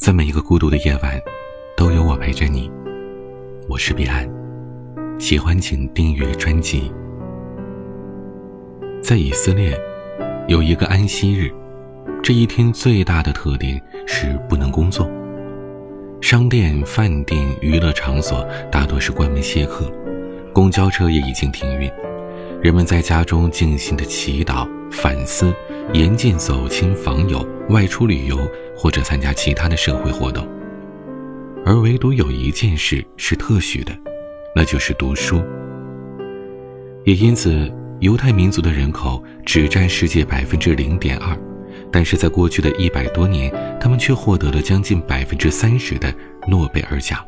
在每一个孤独的夜晚，都有我陪着你。我是彼岸，喜欢请订阅专辑。在以色列，有一个安息日，这一天最大的特点是不能工作。商店、饭店、娱乐场所大多是关门歇客，公交车也已经停运。人们在家中静心的祈祷、反思，严禁走亲访友、外出旅游或者参加其他的社会活动。而唯独有一件事是特许的，那就是读书。也因此，犹太民族的人口只占世界百分之零点二，但是在过去的一百多年，他们却获得了将近百分之三十的诺贝尔奖。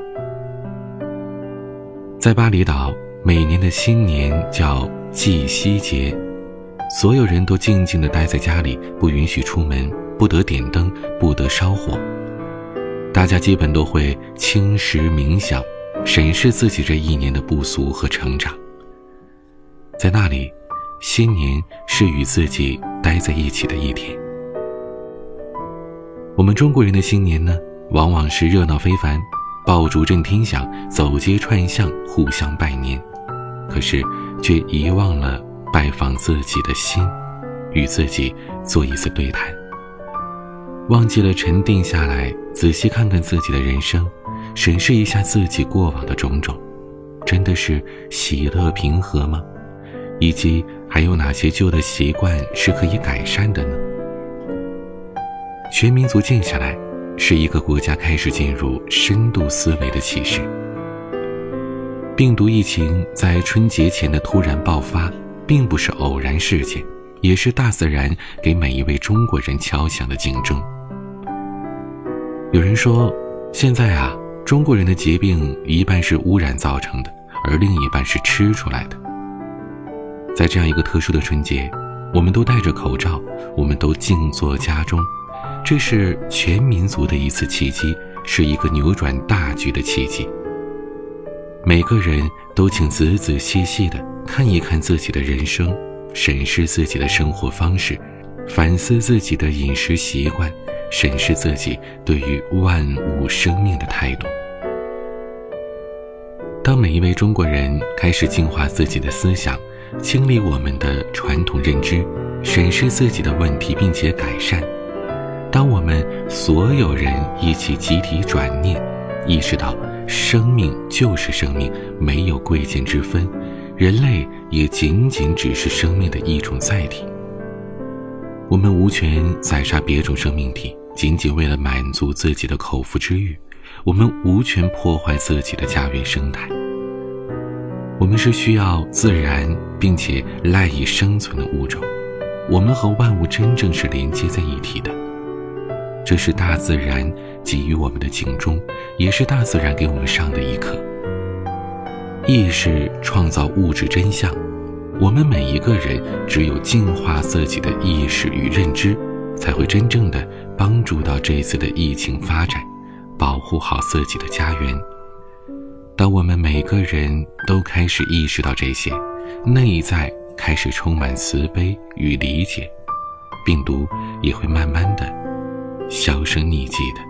在巴厘岛，每年的新年叫。祭夕节，所有人都静静地待在家里，不允许出门，不得点灯，不得烧火。大家基本都会轻食冥想，审视自己这一年的不俗和成长。在那里，新年是与自己待在一起的一天。我们中国人的新年呢，往往是热闹非凡，爆竹震天响，走街串巷，互相拜年。可是。却遗忘了拜访自己的心，与自己做一次对谈。忘记了沉淀下来，仔细看看自己的人生，审视一下自己过往的种种，真的是喜乐平和吗？以及还有哪些旧的习惯是可以改善的呢？全民族静下来，是一个国家开始进入深度思维的启示。病毒疫情在春节前的突然爆发，并不是偶然事件，也是大自然给每一位中国人敲响的警钟。有人说，现在啊，中国人的疾病一半是污染造成的，而另一半是吃出来的。在这样一个特殊的春节，我们都戴着口罩，我们都静坐家中，这是全民族的一次契机，是一个扭转大局的契机。每个人都请仔仔细细的看一看自己的人生，审视自己的生活方式，反思自己的饮食习惯，审视自己对于万物生命的态度。当每一位中国人开始净化自己的思想，清理我们的传统认知，审视自己的问题并且改善；当我们所有人一起集体转念，意识到。生命就是生命，没有贵贱之分，人类也仅仅只是生命的一种载体。我们无权宰杀别种生命体，仅仅为了满足自己的口腹之欲；我们无权破坏自己的家园生态。我们是需要自然并且赖以生存的物种，我们和万物真正是连接在一起的。这是大自然给予我们的警钟，也是大自然给我们上的一课。意识创造物质真相，我们每一个人只有净化自己的意识与认知，才会真正的帮助到这次的疫情发展，保护好自己的家园。当我们每个人都开始意识到这些，内在开始充满慈悲与理解，病毒也会慢慢的。销声匿迹的，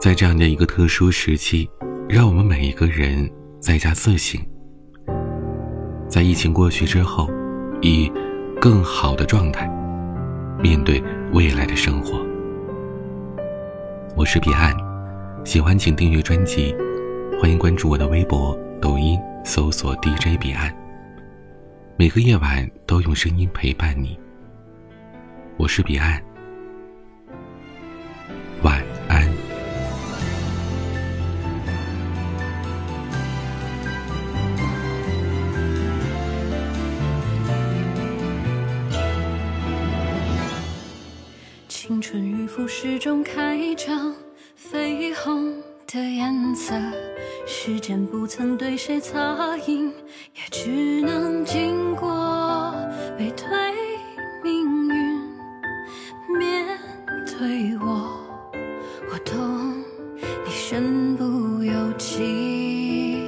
在这样的一个特殊时期，让我们每一个人在家自省，在疫情过去之后，以更好的状态面对未来的生活。我是彼岸，喜欢请订阅专辑，欢迎关注我的微博、抖音，搜索 DJ 彼岸。每个夜晚都用声音陪伴你。我是彼岸。晚青春与浮世中开着绯红的颜色，时间不曾对谁擦印，也只能经过背对命运，面对我。我懂你身不由己，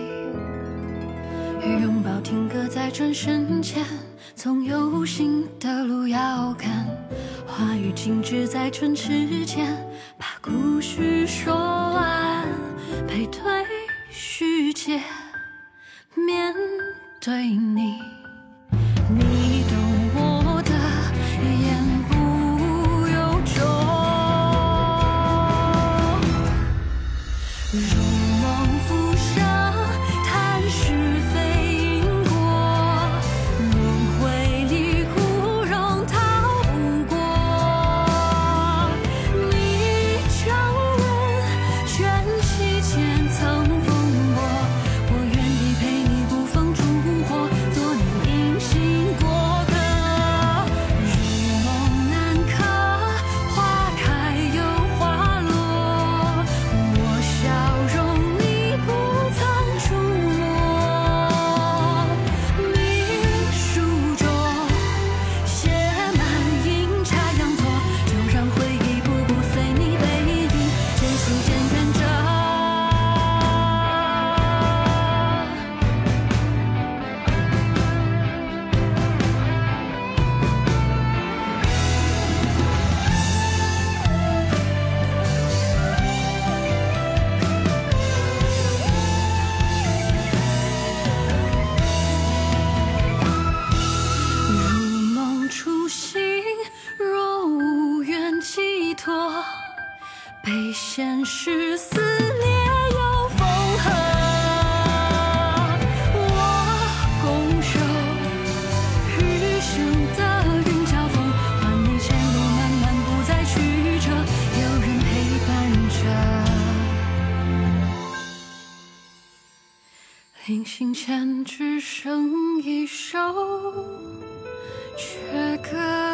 拥抱停格在转身前，总有新的，静止在唇齿间，把故事说完，背对世界，面对你，你。临行前只剩一首阙歌